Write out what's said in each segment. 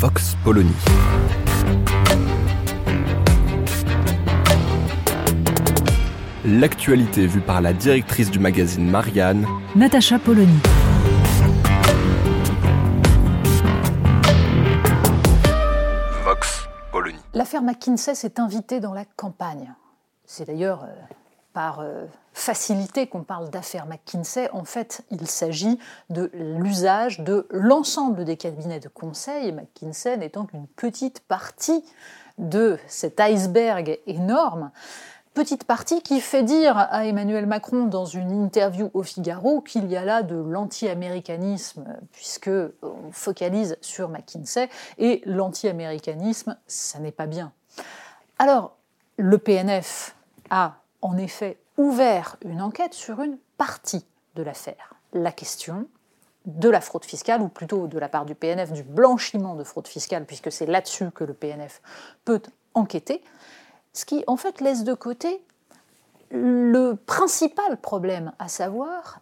Vox Polony. L'actualité vue par la directrice du magazine Marianne, Natacha Polony. Vox Polony. L'affaire McKinsey s'est invitée dans la campagne. C'est d'ailleurs euh, par euh, facilité qu'on parle d'affaire McKinsey. En fait, il s'agit de l'usage de l'ensemble des cabinets de conseil, McKinsey n'étant qu'une petite partie de cet iceberg énorme. Petite partie qui fait dire à Emmanuel Macron dans une interview au Figaro qu'il y a là de l'anti-américanisme, puisque on focalise sur McKinsey, et l'anti-américanisme, ça n'est pas bien. Alors, le PNF a en effet ouvert une enquête sur une partie de l'affaire. La question de la fraude fiscale, ou plutôt de la part du PNF, du blanchiment de fraude fiscale, puisque c'est là-dessus que le PNF peut enquêter, ce qui en fait laisse de côté le principal problème, à savoir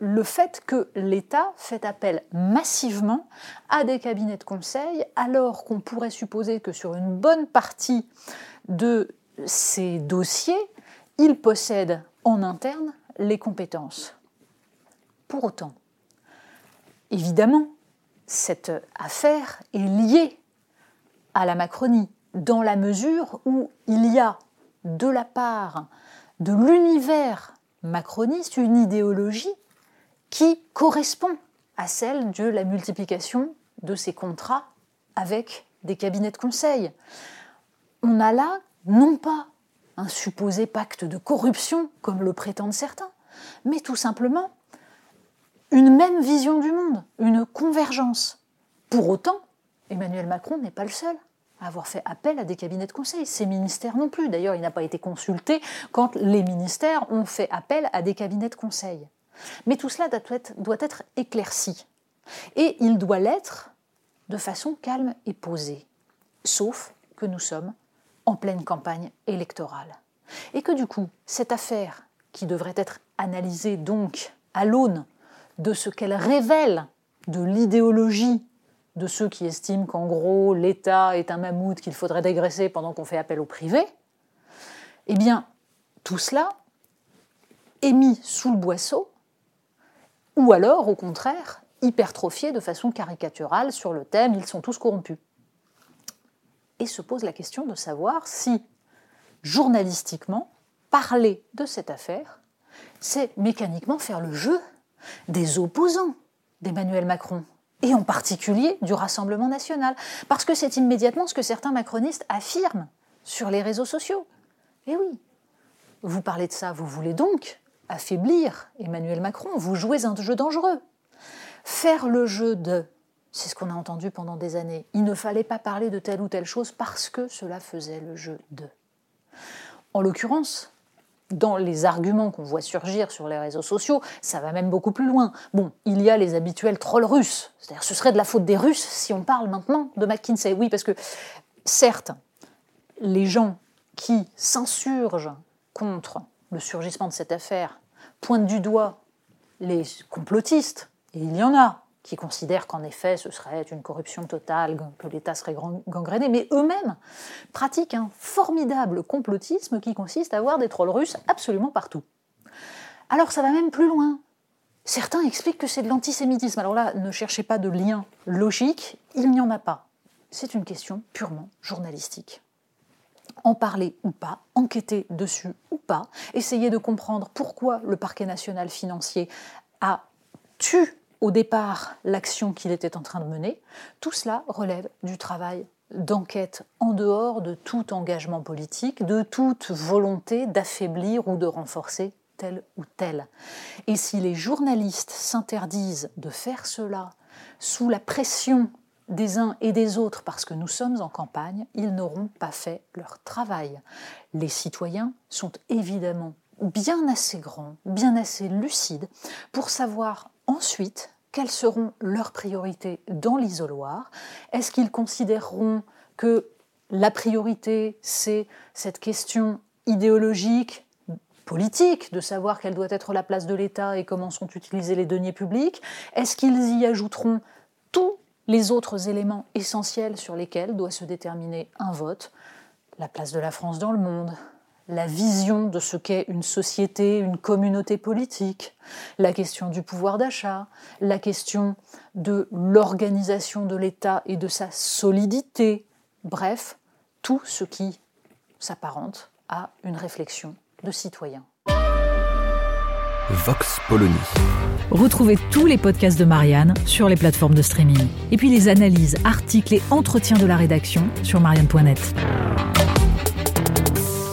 le fait que l'État fait appel massivement à des cabinets de conseil, alors qu'on pourrait supposer que sur une bonne partie de ces dossiers, il possède en interne les compétences. Pour autant, évidemment, cette affaire est liée à la Macronie, dans la mesure où il y a de la part de l'univers macroniste une idéologie qui correspond à celle de la multiplication de ces contrats avec des cabinets de conseil. On a là non pas un supposé pacte de corruption, comme le prétendent certains, mais tout simplement une même vision du monde, une convergence. Pour autant, Emmanuel Macron n'est pas le seul à avoir fait appel à des cabinets de conseil. Ces ministères non plus. D'ailleurs, il n'a pas été consulté quand les ministères ont fait appel à des cabinets de conseil. Mais tout cela doit être éclairci. Et il doit l'être de façon calme et posée. Sauf que nous sommes en pleine campagne électorale. Et que du coup, cette affaire, qui devrait être analysée donc à l'aune de ce qu'elle révèle de l'idéologie de ceux qui estiment qu'en gros l'État est un mammouth qu'il faudrait dégraisser pendant qu'on fait appel au privé, eh bien, tout cela est mis sous le boisseau, ou alors, au contraire, hypertrophié de façon caricaturale sur le thème ils sont tous corrompus. Et se pose la question de savoir si, journalistiquement, parler de cette affaire, c'est mécaniquement faire le jeu des opposants d'Emmanuel Macron, et en particulier du Rassemblement national, parce que c'est immédiatement ce que certains macronistes affirment sur les réseaux sociaux. Et oui, vous parlez de ça, vous voulez donc affaiblir Emmanuel Macron, vous jouez un jeu dangereux. Faire le jeu de, c'est ce qu'on a entendu pendant des années, il ne fallait pas parler de telle ou telle chose parce que cela faisait le jeu de. En l'occurrence, dans les arguments qu'on voit surgir sur les réseaux sociaux, ça va même beaucoup plus loin. Bon, il y a les habituels trolls russes. C'est-à-dire, ce serait de la faute des Russes si on parle maintenant de McKinsey. Oui, parce que, certes, les gens qui s'insurgent contre le surgissement de cette affaire pointent du doigt les complotistes, et il y en a, qui considèrent qu'en effet ce serait une corruption totale, que l'État serait gangréné, mais eux-mêmes pratiquent un formidable complotisme qui consiste à avoir des trolls russes absolument partout. Alors ça va même plus loin. Certains expliquent que c'est de l'antisémitisme. Alors là, ne cherchez pas de lien logique, il n'y en a pas. C'est une question purement journalistique. En parler ou pas, enquêter dessus ou pas, essayer de comprendre pourquoi le parquet national financier a tué au départ l'action qu'il était en train de mener, tout cela relève du travail d'enquête en dehors de tout engagement politique, de toute volonté d'affaiblir ou de renforcer tel ou tel. Et si les journalistes s'interdisent de faire cela sous la pression des uns et des autres parce que nous sommes en campagne, ils n'auront pas fait leur travail. Les citoyens sont évidemment bien assez grands, bien assez lucides pour savoir ensuite quelles seront leurs priorités dans l'isoloir? Est-ce qu'ils considéreront que la priorité, c'est cette question idéologique, politique, de savoir quelle doit être la place de l'État et comment sont utilisés les deniers publics? Est-ce qu'ils y ajouteront tous les autres éléments essentiels sur lesquels doit se déterminer un vote? La place de la France dans le monde, la vision de ce qu'est une société, une communauté politique, la question du pouvoir d'achat, la question de l'organisation de l'État et de sa solidité, bref, tout ce qui s'apparente à une réflexion de citoyen. Vox Polony. Retrouvez tous les podcasts de Marianne sur les plateformes de streaming. Et puis les analyses, articles et entretiens de la rédaction sur marianne.net.